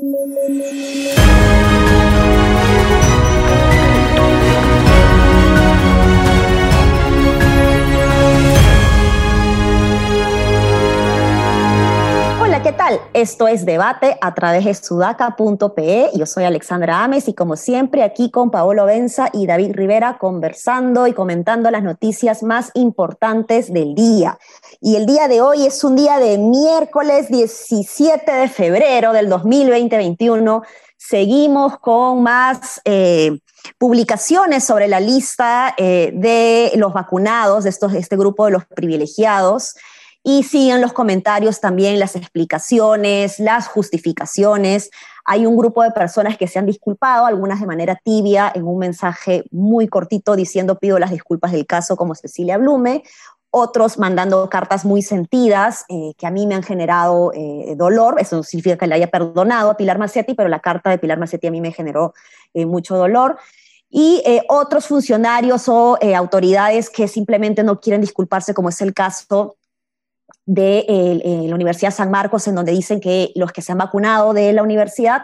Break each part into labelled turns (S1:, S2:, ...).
S1: ¿qué tal? Esto es Debate a través de sudaca.pe. Yo soy Alexandra Ames y como siempre aquí con Paolo Benza y David Rivera conversando y comentando las noticias más importantes del día. Y el día de hoy es un día de miércoles 17 de febrero del 2020-21. Seguimos con más eh, publicaciones sobre la lista eh, de los vacunados, de, estos, este grupo de los privilegiados. Y siguen los comentarios también, las explicaciones, las justificaciones. Hay un grupo de personas que se han disculpado, algunas de manera tibia, en un mensaje muy cortito diciendo pido las disculpas del caso, como Cecilia Blume, otros mandando cartas muy sentidas eh, que a mí me han generado eh, dolor. Eso no significa que le haya perdonado a Pilar Macetti, pero la carta de Pilar Macetti a mí me generó eh, mucho dolor. Y otros funcionarios o autoridades que simplemente no quieren disculparse, como es el caso de eh, la Universidad San Marcos, en donde dicen que los que se han vacunado de la universidad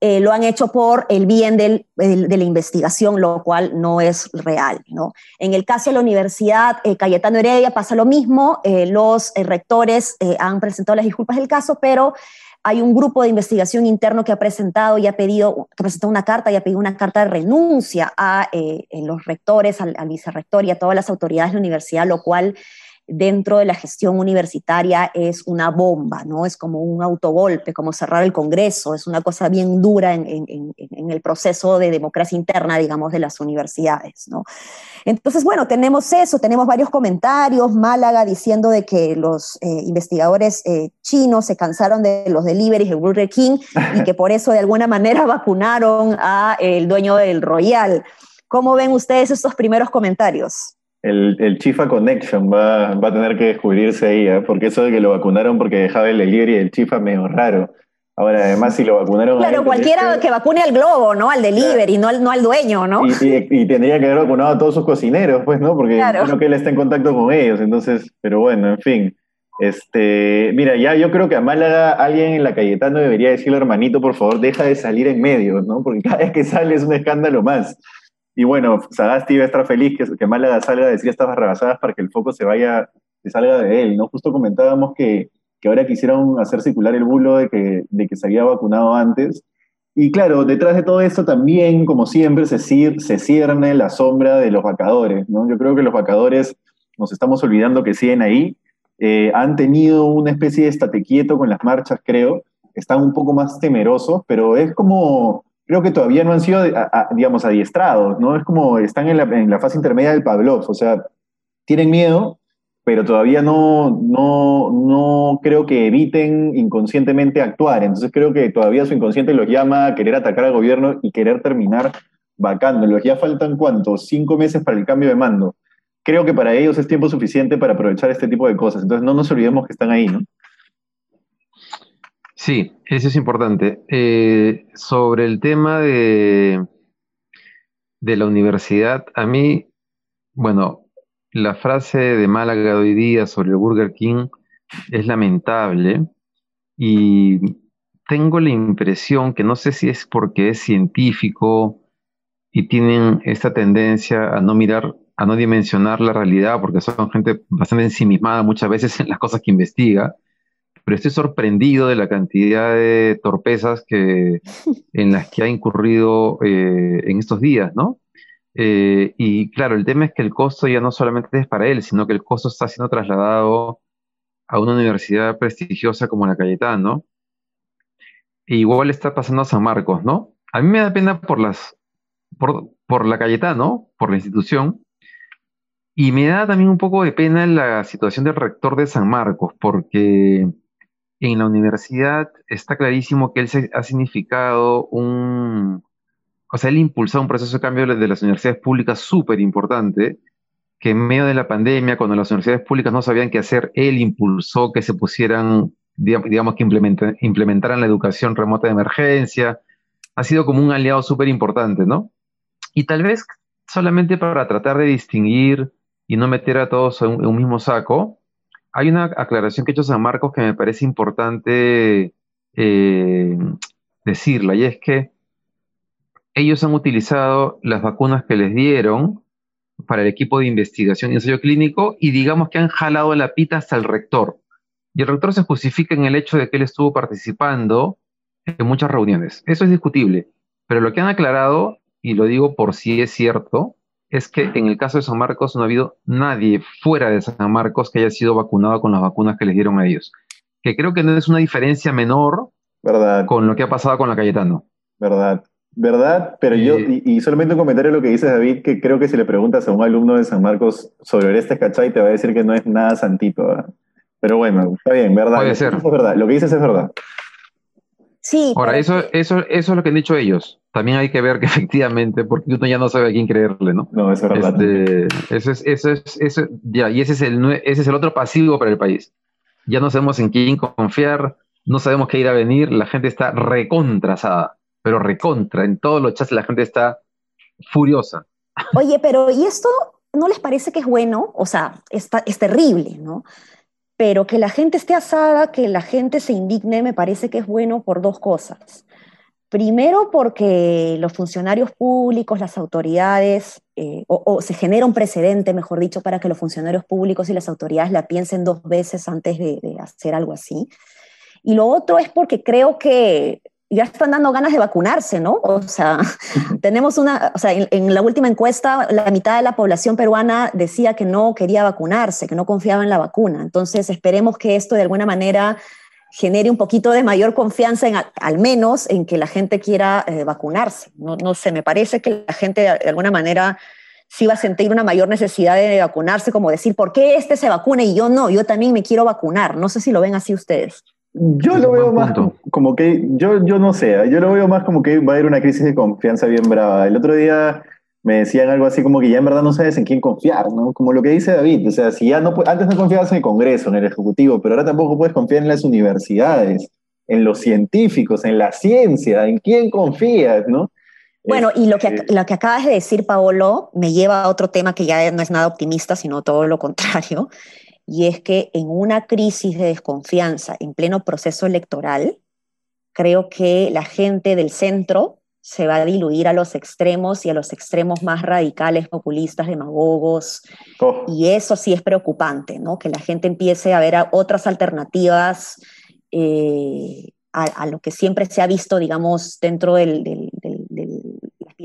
S1: eh, lo han hecho por el bien de la investigación, lo cual no es real. ¿no? En el caso de la Universidad eh, Cayetano Heredia pasa lo mismo, los rectores han presentado las disculpas del caso, pero hay un grupo de investigación interno que ha presentado y ha pedido, que presentó una carta y ha pedido una carta de renuncia a los rectores, al, al vicerrector y a todas las autoridades de la universidad, lo cual dentro de la gestión universitaria es una bomba, ¿no? Es como un autogolpe, como cerrar el Congreso, es una cosa bien dura en, el proceso de democracia interna, digamos, de las universidades, ¿no? Entonces, bueno, tenemos eso, tenemos varios comentarios, Málaga diciendo de que los eh, investigadores eh, chinos se cansaron de los deliveries de Burger King y que por eso de alguna manera vacunaron a dueño del Royal. ¿Cómo ven ustedes estos primeros comentarios?
S2: El, Chifa Connection va, a tener que descubrirse ahí, ¿eh? porque eso de que lo vacunaron porque dejaba el delivery del Chifa medio raro. Ahora, además, si lo vacunaron.
S1: Claro, cualquiera que vacune al globo, ¿no? Al delivery, no, al, no al dueño, ¿no?
S2: Y, tendría que haber vacunado a todos sus cocineros, pues, ¿no? Porque claro. que él está en contacto con ellos, entonces, pero bueno, en fin. Este, mira, ya yo creo que a Málaga alguien en la Cayetano debería decirle, hermanito, por favor, deja de salir en medio, ¿no? Porque cada vez que sale es un escándalo más. Y bueno, Sagasti a estar feliz que, que Málaga salga a decir estas barrabasadas para que el foco se vaya, se salga de él, ¿no? Justo comentábamos que, que ahora quisieron hacer circular el bulo de que, de que se había vacunado antes. Y claro, detrás de todo esto también, como siempre, se, se cierne la sombra de los vacadores, ¿no? Yo creo que los vacadores, nos estamos olvidando que siguen ahí, eh, han tenido una especie de estate quieto con las marchas, creo, están un poco más temerosos, pero es como creo que todavía no han sido, digamos, adiestrados, ¿no? Es como están en la, fase intermedia del Pavlov, o sea, tienen miedo, pero todavía no, no, no creo que eviten inconscientemente actuar. Entonces creo que todavía su inconsciente los llama a querer atacar al gobierno y querer terminar vacándolos. Ya faltan cuántos, cinco meses para el cambio de mando. Creo que para ellos es tiempo suficiente para aprovechar este tipo de cosas. Entonces no nos olvidemos que están ahí, ¿no?
S3: Sí, eso es importante. Eh, sobre el tema de, de la universidad, a mí, bueno, la frase de Málaga hoy día sobre el Burger King es lamentable y tengo la impresión que no sé si es porque es científico y tienen esta tendencia a no mirar, a no dimensionar la realidad, porque son gente bastante ensimismada muchas veces en las cosas que investiga pero estoy sorprendido de la cantidad de torpezas que, en las que ha incurrido eh, en estos días, ¿no? Eh, y claro, el tema es que el costo ya no solamente es para él, sino que el costo está siendo trasladado a una universidad prestigiosa como la Cayetano. E igual está pasando a San Marcos, ¿no? A mí me da pena por las, por, por la Cayetano, por la institución, y me da también un poco de pena la situación del rector de San Marcos, porque en la universidad está clarísimo que él ha significado un, o sea, él impulsó un proceso de cambio de las universidades públicas súper importante, que en medio de la pandemia, cuando las universidades públicas no sabían qué hacer, él impulsó que se pusieran, digamos, que implementaran la educación remota de emergencia. Ha sido como un aliado súper importante, ¿no? Y tal vez solamente para tratar de distinguir y no meter a todos en un mismo saco, hay una aclaración que ha hecho San Marcos que me parece importante eh, decirla, y es que ellos han utilizado las vacunas que les dieron para el equipo de investigación y ensayo clínico y digamos que han jalado la pita hasta el rector. Y el rector se justifica en el hecho de que él estuvo participando en muchas reuniones. Eso es discutible. Pero lo que han aclarado, y lo digo por si es cierto, es que en el caso de San Marcos no ha habido nadie fuera de San Marcos que haya sido vacunado con las vacunas que les dieron a ellos. Que creo que no es una diferencia menor
S2: ¿verdad?
S3: con lo que ha pasado con la Cayetano.
S2: ¿Verdad? ¿Verdad? Pero yo, y, solamente un comentario a lo que dices, David, que creo que si le preguntas a un alumno de San Marcos sobre este cachay, te va a decir que no es nada santito. Pero bueno, está bien, ¿verdad?
S3: Puede ser.
S2: es verdad. Lo que dices es verdad.
S1: Sí.
S3: Ahora, eso, eso, eso es lo que han dicho ellos. También hay que ver que efectivamente, porque uno ya no sabe a quién creerle, ¿no?
S2: No, eso es verdad.
S3: Este, eso es, eso es, eso, ya, y ese es, el, ese es el otro pasivo para el país. Ya no sabemos en quién confiar, no sabemos qué ir a venir, la gente está recontrasada pero recontra, en todos los chats la gente está furiosa.
S1: Oye, pero ¿y esto no les parece que es bueno? O sea, está, es terrible, ¿no? Pero que la gente esté asada, que la gente se indigne, me parece que es bueno por dos cosas. Primero, porque los funcionarios públicos, las autoridades, eh, o, se genera un precedente, mejor dicho, para que los funcionarios públicos y las autoridades la piensen dos veces antes de, de hacer algo así. Y lo otro es porque creo que ya están dando ganas de vacunarse, ¿no? O sea, tenemos una, o sea, en, la última encuesta, la mitad de la población peruana decía que no quería vacunarse, que no confiaba en la vacuna. Entonces, esperemos que esto de alguna manera genere un poquito de mayor confianza, en, al menos en que la gente quiera eh, vacunarse. No, no sé, me parece que la gente de, alguna manera sí va a sentir una mayor necesidad de vacunarse, como decir, ¿por qué este se vacuna y yo no? Yo también me quiero vacunar. No sé si lo ven así ustedes.
S2: Yo lo veo más como que, yo, yo no sé, yo lo veo más como que va a haber una crisis de confianza bien brava. El otro día me decían algo así como que ya en verdad no sabes en quién confiar, ¿no? Como lo que dice David, o sea, si ya no, antes no confiabas en el Congreso, en el Ejecutivo, pero ahora tampoco puedes confiar en las universidades, en los científicos, en la ciencia, en quién confías, ¿no?
S1: Bueno, y lo que, este lo que acabas de decir, Paolo, me lleva a otro tema que ya no es nada optimista, sino todo lo contrario, y es que en una crisis de desconfianza en pleno proceso electoral, creo que la gente del centro se va a diluir a los extremos y a los extremos más radicales, populistas, demagogos, oh. y eso sí es preocupante, ¿no? Que la gente empiece a ver otras alternativas eh, a, lo que siempre se ha visto, digamos, dentro del,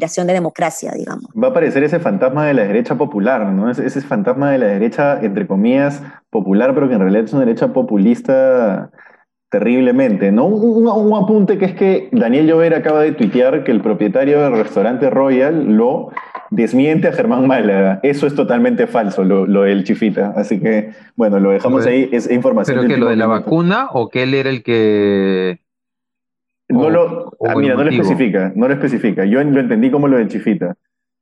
S1: de democracia, digamos.
S2: Va a aparecer ese fantasma de la derecha popular, ¿no? Ese, ese fantasma de la derecha, entre comillas, popular, pero que en realidad es una derecha populista terriblemente, ¿no? Un, apunte que es que Daniel Llover acaba de tuitear que el propietario del restaurante Royal lo desmiente a Germán Málaga. Eso es totalmente falso, lo, del chifita. Así que, bueno, lo dejamos ahí, es información.
S3: ¿Pero que lo de la vacuna o que él era el que
S2: no lo, ah, mira, no lo especifica, no lo especifica. Yo lo entendí como lo del chifita.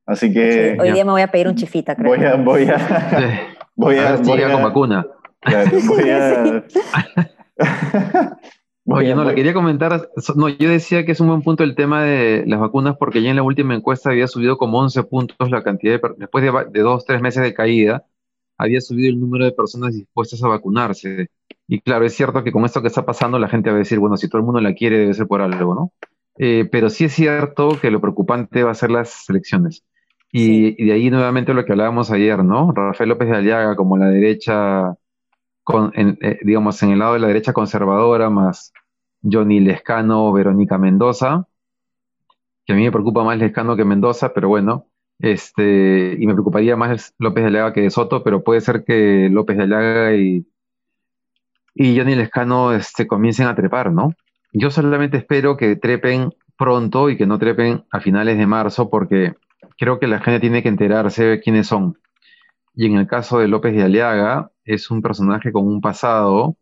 S2: Así que.
S1: hoy día me voy a pedir un chifita, creo.
S2: Voy a. Voy a.
S3: voy a, voy a, con vacuna.
S2: voy a.
S3: Oye, no, le quería comentar, no, yo decía que es un buen punto el tema de las vacunas porque ya en la última encuesta había subido como 11 puntos la cantidad de, después de, de dos, tres meses de caída, había subido el número de personas dispuestas a vacunarse. Y claro, es cierto que con esto que está pasando la gente va a decir, bueno, si todo el mundo la quiere debe ser por algo, ¿no? Eh, pero sí es cierto que lo preocupante va a ser las elecciones. Y, de ahí nuevamente lo que hablábamos ayer, ¿no? Rafael López de Aliaga como la derecha, con, eh, digamos, en el lado de la derecha conservadora, más Johnny Lescano, Verónica Mendoza, que a mí me preocupa más Lescano que Mendoza, pero bueno, este, y me preocuparía más López de Aliaga que de Soto, pero puede ser que López de Aliaga y, y Johnny Lescano este, comiencen a trepar, ¿no? Yo solamente espero que trepen pronto y que no trepen a finales de marzo, porque creo que la gente tiene que enterarse de quiénes son. Y en el caso de López de Aliaga, es un personaje con un pasado,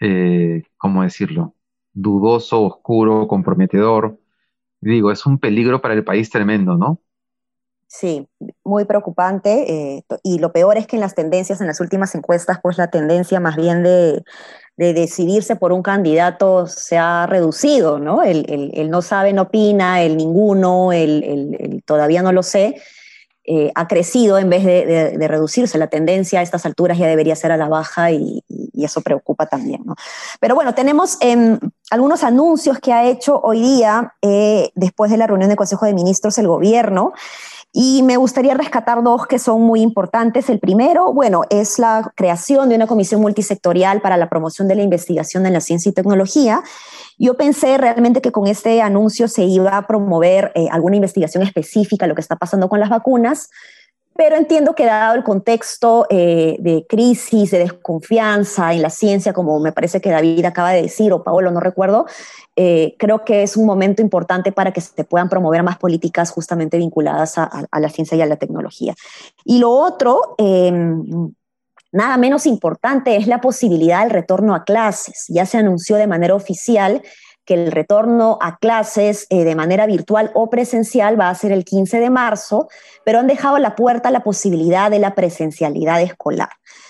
S3: eh, ¿cómo decirlo? Dudoso, oscuro, comprometedor. Digo, es un peligro para el país tremendo, ¿no?
S1: Sí, muy preocupante. Eh, y lo peor es que en las tendencias, en las últimas encuestas, pues la tendencia más bien de, decidirse por un candidato se ha reducido, ¿no? El, no sabe, no opina, el ninguno, el, todavía no lo sé, eh, ha crecido en vez de, reducirse. La tendencia a estas alturas ya debería ser a la baja y, eso preocupa también. ¿no? Pero bueno, tenemos em, algunos anuncios que ha hecho hoy día, eh, después de la reunión del Consejo de Ministros, el gobierno. Y me gustaría rescatar dos que son muy importantes. El primero, bueno, es la creación de una comisión multisectorial para la promoción de la investigación en la ciencia y tecnología. Yo pensé realmente que con este anuncio se iba a promover eh, alguna investigación específica, lo que está pasando con las vacunas, pero entiendo que dado el contexto eh, de crisis, de desconfianza en la ciencia, como me parece que David acaba de decir, o Paolo, no recuerdo, eh, creo que es un momento importante para que se puedan promover más políticas justamente vinculadas a, la ciencia y a la tecnología. Y lo otro, em, nada menos importante, es la posibilidad del retorno a clases. Ya se anunció de manera oficial que el retorno a clases eh, de manera virtual o presencial va a ser el 15 de marzo, pero han dejado a la puerta la posibilidad de la presencialidad escolar.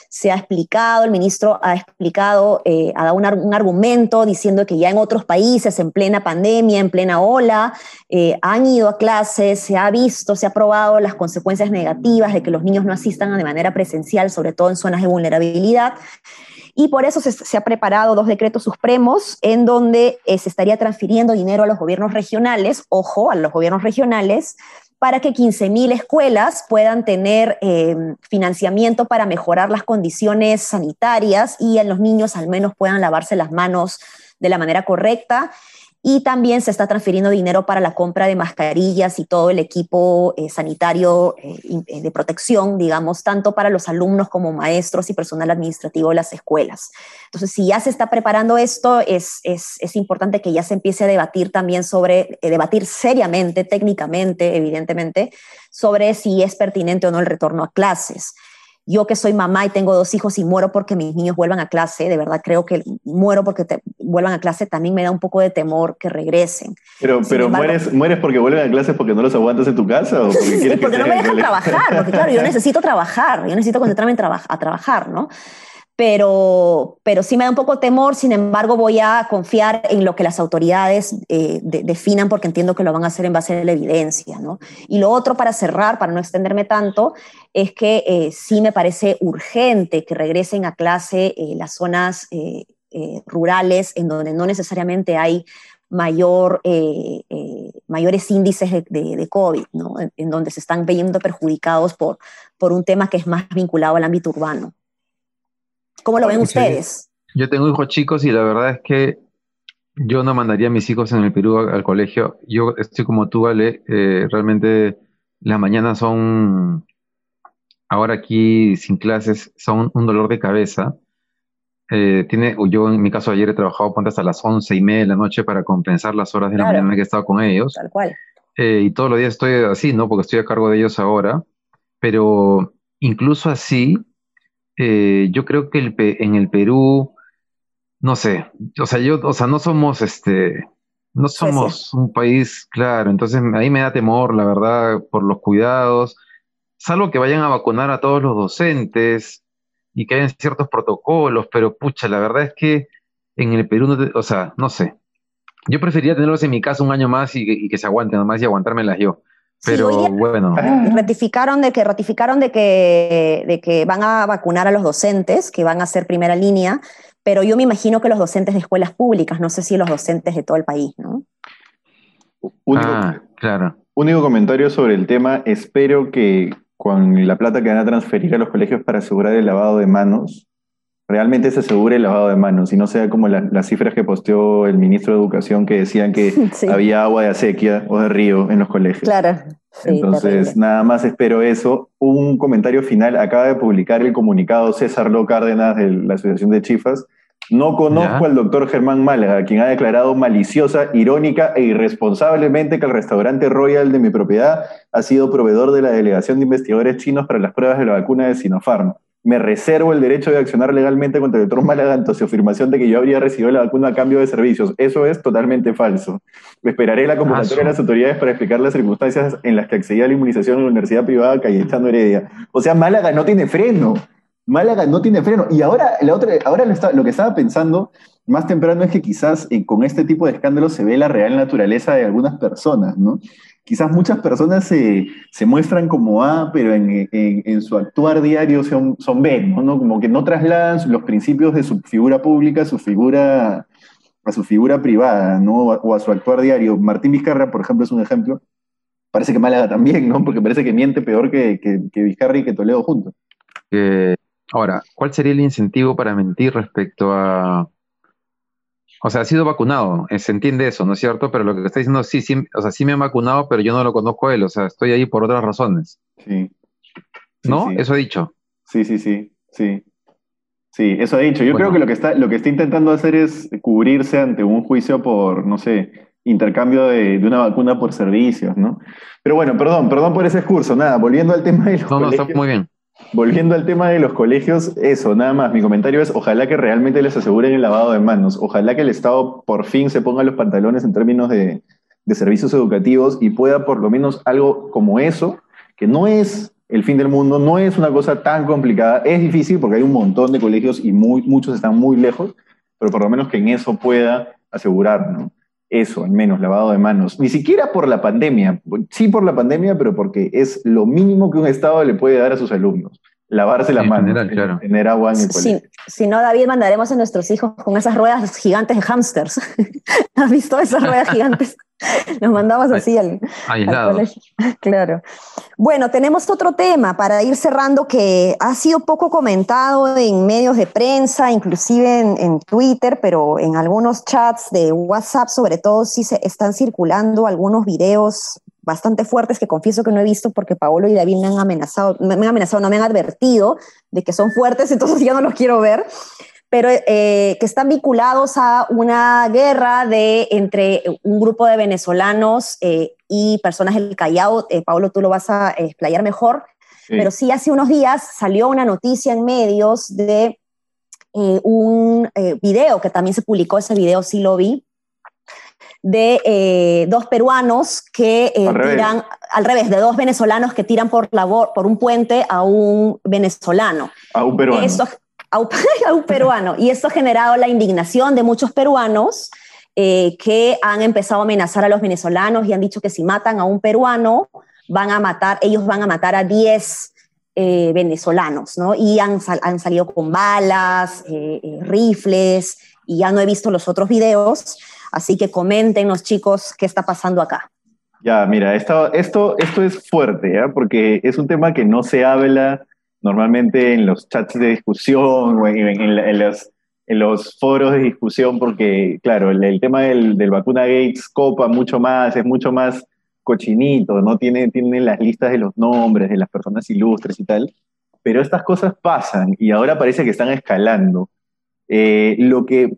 S1: Se ha explicado, el ministro ha explicado, eh, ha dado un, argumento diciendo que ya en otros países, en plena pandemia, en plena ola, eh, han ido a clases, se ha visto, se ha probado las consecuencias negativas de que los niños no asistan de manera presencial, sobre todo en zonas de vulnerabilidad y por eso se, ha preparado dos decretos supremos en donde eh, se estaría transfiriendo dinero a los gobiernos regionales, ojo, a los gobiernos regionales, para que 15.000 escuelas puedan tener em, financiamiento para mejorar las condiciones sanitarias y en los niños al menos puedan lavarse las manos de la manera correcta y también se está transfiriendo dinero para la compra de mascarillas y todo el equipo eh, sanitario eh, eh, de protección, digamos, tanto para los alumnos como maestros y personal administrativo de las escuelas. Entonces, si ya se está preparando esto, es, es, es importante que ya se empiece a debatir también sobre, debatir seriamente, técnicamente, evidentemente, sobre si es pertinente o no el retorno a clases. Yo que soy mamá y tengo dos hijos y muero porque mis niños vuelvan a clase, de verdad creo que muero porque te, vuelvan a clase, también me da un poco de temor que regresen.
S2: Pero, pero mueres, mueres porque vuelven a clase porque no los aguantas en tu casa o porque,
S1: sí, porque no me dejan trabajar, porque claro, yo necesito trabajar, yo necesito concentrarme a trabajar, ¿no? Pero, pero sí me da un poco temor, sin embargo voy a confiar en lo que las autoridades eh, definan porque entiendo que lo van a hacer en base a la evidencia. ¿no? Y lo otro para cerrar, para no extenderme tanto, es que eh, sí me parece urgente que regresen a clase eh, las zonas rurales en donde no necesariamente hay mayor, mayores índices de, COVID, ¿no? en, en, donde se están viendo perjudicados por, por un tema que es más vinculado al ámbito urbano. ¿Cómo lo ven ustedes?
S3: Yo tengo hijos chicos y la verdad es que yo no mandaría a mis hijos en el Perú al, colegio. Yo estoy como tú, Ale. Eh, realmente las mañanas son, ahora aquí sin clases, son un dolor de cabeza. Eh, tiene, yo en mi caso ayer he trabajado hasta las once y media de la noche para compensar las horas de la mañana que he estado con ellos.
S1: Tal cual.
S3: Eh, y todos los días estoy así, ¿no? Porque estoy a cargo de ellos ahora. Pero incluso así, eh, yo creo que el, en el Perú, no sé, o sea, yo, o sea, no somos este, no somos un país, claro, entonces ahí me da temor, la verdad, por los cuidados, salvo que vayan a vacunar a todos los docentes y que hayan ciertos protocolos, pero pucha, la verdad es que en el Perú, o sea, no sé. Yo preferiría tenerlos en mi casa un año más y, y que se aguanten nomás y aguantármelas yo. Pero bueno.
S1: Ratificaron de que ratificaron de que, de que van a vacunar a los docentes, que van a ser primera línea, pero yo me imagino que los docentes de escuelas públicas, no sé si los docentes de todo el país, ¿no?
S2: Único, ah, claro. Único comentario sobre el tema, espero que con la plata que van a transferir a los colegios para asegurar el lavado de manos, realmente se asegure el lavado de manos y no sea como las cifras que posteó el ministro de Educación que decían que había agua de acequia o de río en los colegios.
S1: Claro.
S2: Entonces, nada más espero eso. Un comentario final. Acaba de publicar el comunicado César Ló Cárdenas de la Asociación de Chifas. No conozco al doctor Germán Málaga, quien ha declarado maliciosa, irónica e irresponsablemente que el restaurante Royal de mi propiedad ha sido proveedor de la delegación de investigadores chinos para las pruebas de la vacuna de Sinopharm me reservo el derecho de accionar legalmente contra el doctor Málaga ante su afirmación de que yo habría recibido la vacuna a cambio de servicios. Eso es totalmente falso. Esperaré la convocatoria de las autoridades para explicar las circunstancias en las que accedía a la inmunización en la Universidad Privada Cayetano Heredia. O sea, Málaga no tiene freno. Málaga no tiene freno. Y ahora, la otra, ahora lo, que estaba pensando más temprano es que quizás eh, con este tipo de escándalos se ve la real naturaleza de algunas personas, ¿no? Quizás muchas personas se, muestran como A, pero en, su actuar diario son, son B, ¿no? Como que no trasladan los principios de su figura pública a su figura, a su figura privada, ¿no? O a su actuar diario. Martín Vizcarra, por ejemplo, es un ejemplo. Parece que Málaga también, ¿no? Porque parece que miente peor que, que, Vizcarra y que Toledo juntos.
S3: ahora, ¿cuál sería el incentivo para mentir respecto a o sea, ha sido vacunado, eh, se entiende eso, ¿no es cierto? Pero lo que está diciendo, sí, sí, o sea, sí me han vacunado, pero yo no lo conozco a él, o sea, estoy ahí por otras razones.
S2: Sí.
S3: ¿No? Eso ha dicho.
S2: Sí, sí, sí, sí. Sí, eso ha dicho. Yo creo que lo que, está, lo que está intentando hacer es cubrirse ante un juicio por, no sé, intercambio de, una vacuna por servicios, ¿no? Pero bueno, perdón, perdón por ese curso. Nada, volviendo al tema de los
S3: No, no, está muy bien.
S2: Volviendo al tema de los colegios, eso, nada más. Mi comentario es, ojalá que realmente les aseguren el lavado de manos. Ojalá que el Estado por fin se ponga los pantalones en términos de, servicios educativos y pueda por lo menos algo como eso, que no es el fin del mundo, no es una cosa tan complicada. Es difícil porque hay un montón de colegios y muchos están muy lejos, pero por lo menos que en eso pueda asegurar, ¿no? Eso, al menos, lavado de manos. Ni siquiera por la pandemia, sí por la pandemia, pero porque es lo mínimo que un Estado le puede dar a sus alumnos. Lavarse las manos, tener agua en el colegio.
S1: Si, no, David, mandaremos a nuestros hijos con esas ruedas gigantes de hamsters. ¿Has visto esas ruedas gigantes? Nos mandamos así al, colegio. Claro. Bueno, tenemos otro tema para ir cerrando que ha sido poco comentado en medios de prensa, inclusive en, Twitter, pero en algunos chats de WhatsApp, sobre todo, sí se están circulando algunos videos bastante fuertes que confieso que no he visto porque Paolo y David me han amenazado, me han amenazado, no me han advertido de que son fuertes, entonces ya no los quiero ver pero eh, que están vinculados a una guerra de, entre un grupo de venezolanos eh, y personas del Callao. Eh, Pablo, tú lo vas a explayar mejor, pero sí hace unos días salió una noticia en medios de un video, que también se publicó, ese video sí lo vi, de dos peruanos que tiran, al revés, de dos venezolanos que tiran por, la, por un puente a un venezolano.
S2: A un peruano
S1: a un, peruano. Y esto ha generado la indignación de muchos peruanos eh, que han empezado a amenazar a los venezolanos y han dicho que si matan a un peruano, van a matar, ellos van a matar a 10 eh, venezolanos, ¿no? Y han, salido con balas, eh, rifles, y ya no he visto los otros videos, así que comenten los chicos qué está pasando acá.
S2: Ya, mira, esto, esto, esto es fuerte, ¿eh? porque es un tema que no se habla normalmente en los chats de discusión o en, los, foros de discusión, porque, claro, el, tema del, del, vacuna Gates copa mucho más, es mucho más cochinito, ¿no? Tiene, tiene las listas de los nombres de las personas ilustres y tal, pero estas cosas pasan y ahora parece que están escalando. Eh, lo que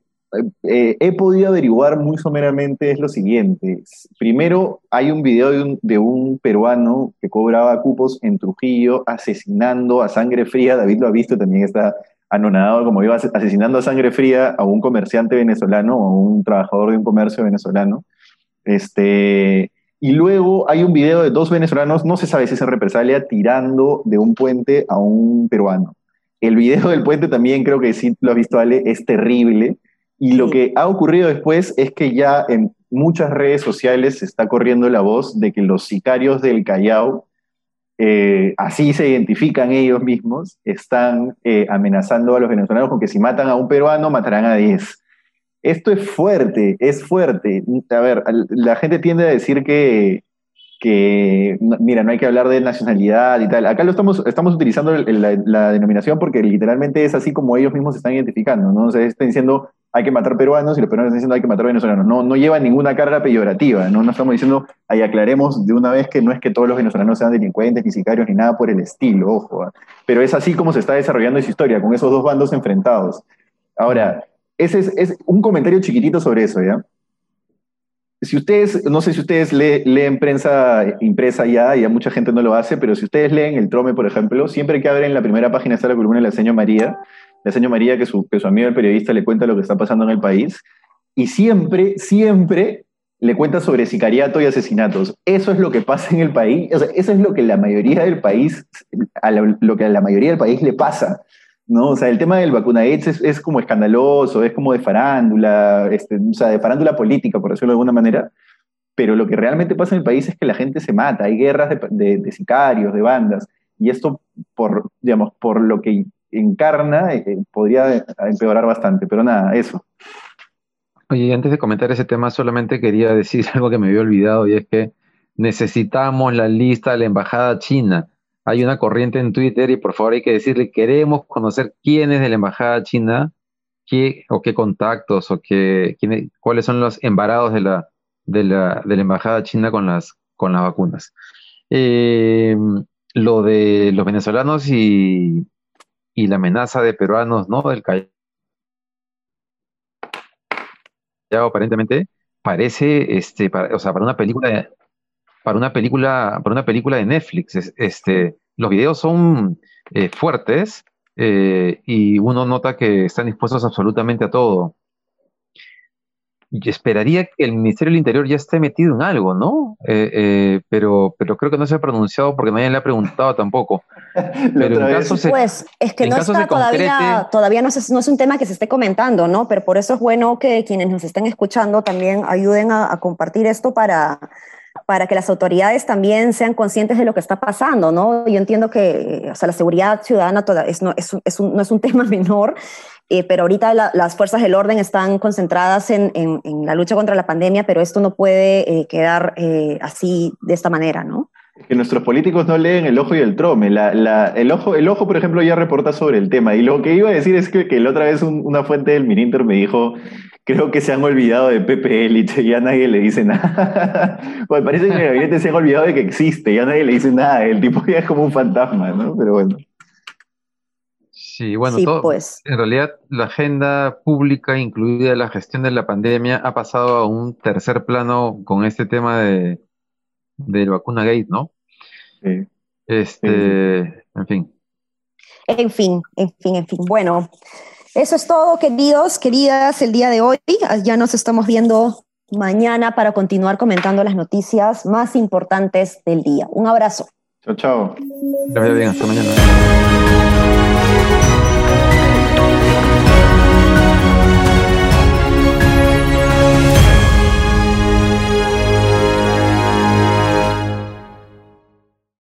S2: eh, he podido averiguar muy someramente es lo siguiente. Primero, hay un video de un, peruano que cobraba cupos en Trujillo asesinando a sangre fría. David lo ha visto, también está anonadado como iba asesinando a sangre fría a un comerciante venezolano o a un trabajador de un comercio venezolano. Este, y luego hay un video de dos venezolanos, no se sabe si es en represalia, tirando de un puente a un peruano. El video del puente también creo que sí lo ha visto Ale, es terrible. Y lo que ha ocurrido después es que ya en muchas redes sociales se está corriendo la voz de que los sicarios del Callao, eh, así se identifican ellos mismos, están eh, amenazando a los venezolanos con que si matan a un peruano, matarán a 10. Esto es fuerte, es fuerte. A ver, la gente tiende a decir que, que, mira, no hay que hablar de nacionalidad y tal. Acá lo estamos, estamos utilizando la, denominación porque literalmente es así como ellos mismos se están identificando, ¿no? O sea, están diciendo hay que matar peruanos y los peruanos están diciendo hay que matar venezolanos. No, no lleva ninguna carga peyorativa, ¿no? No estamos diciendo, ahí aclaremos de una vez que no es que todos los venezolanos sean delincuentes, ni sicarios, ni nada por el estilo, ojo. ¿ah? Pero es así como se está desarrollando esa historia, con esos dos bandos enfrentados. Ahora, ese es, un comentario chiquitito sobre eso, ¿ya? Si ustedes, no sé si ustedes leen prensa impresa ya, y ya mucha gente no lo hace, pero si ustedes leen el Trome, por ejemplo, siempre que abren la primera página está la columna de la señora María, la señora María que su, que su amigo el periodista le cuenta lo que está pasando en el país, y siempre, siempre le cuenta sobre sicariato y asesinatos. Eso es lo que pasa en el país, eso es lo que la mayoría del país, a lo, que a la mayoría del país le pasa. ¿No? O sea, el tema del vacuna es, es, como escandaloso, es como de farándula, este, o sea, de farándula política, por decirlo de alguna manera. pero lo que realmente pasa en el país es que la gente se mata, hay guerras de, sicarios, de bandas, y esto, por, digamos, por lo que encarna, eh, podría empeorar bastante, pero nada, eso.
S3: Oye, antes de comentar ese tema, solamente quería decir algo que me había olvidado, y es que necesitamos la lista de la embajada china. Hay una corriente en Twitter y por favor hay que decirle, queremos conocer quién es de la embajada china, qué, o qué contactos, o qué, cuáles son los embarados de la, de la, de la embajada china con las, con las vacunas. Eh, lo de los venezolanos y, y, la amenaza de peruanos, ¿no? Del Callao, aparentemente, parece, este, o sea, para una película, para una película, para una película de Netflix, este, los videos son eh, fuertes eh, y uno nota que están dispuestos absolutamente a todo y esperaría que el Ministerio del Interior ya esté metido en algo, ¿no? Eh, eh, pero, pero creo que no se ha pronunciado porque nadie le ha preguntado tampoco.
S1: pero en caso pues es que no está todavía, todavía no es, no es, un tema que se esté comentando, ¿no? Pero por eso es bueno que quienes nos estén escuchando también ayuden a, compartir esto para, para que las autoridades también sean conscientes de lo que está pasando, ¿no? Yo entiendo que o sea, la seguridad ciudadana es, no, es, un, no es un tema menor eh, pero ahorita las fuerzas del orden están concentradas en, la lucha contra la pandemia, pero esto no puede eh, quedar eh, así de esta manera, ¿no?
S2: Que nuestros políticos no leen el ojo y el trome. el, ojo, el ojo, por ejemplo, ya reporta sobre el tema. Y lo que iba a decir es que, la otra vez una fuente del Mininter me dijo, creo que se han olvidado de Pepe Elite, ya nadie le dice nada. pues parece que el gabinete se han olvidado de que existe, ya nadie le dice nada. El tipo ya es como un fantasma, ¿no? Pero bueno.
S3: Sí, bueno, pues. en realidad la agenda pública, incluida la gestión de la pandemia, ha pasado a un tercer plano con este tema de, del vacuna gate, ¿no? Sí. Este, en fin.
S1: En fin, en fin, en fin. Bueno, eso es todo, queridos, queridas, el día de hoy. Ya nos estamos viendo mañana para continuar comentando las noticias más importantes del día. Un abrazo.
S2: Chao, chao.
S3: Bien, hasta mañana.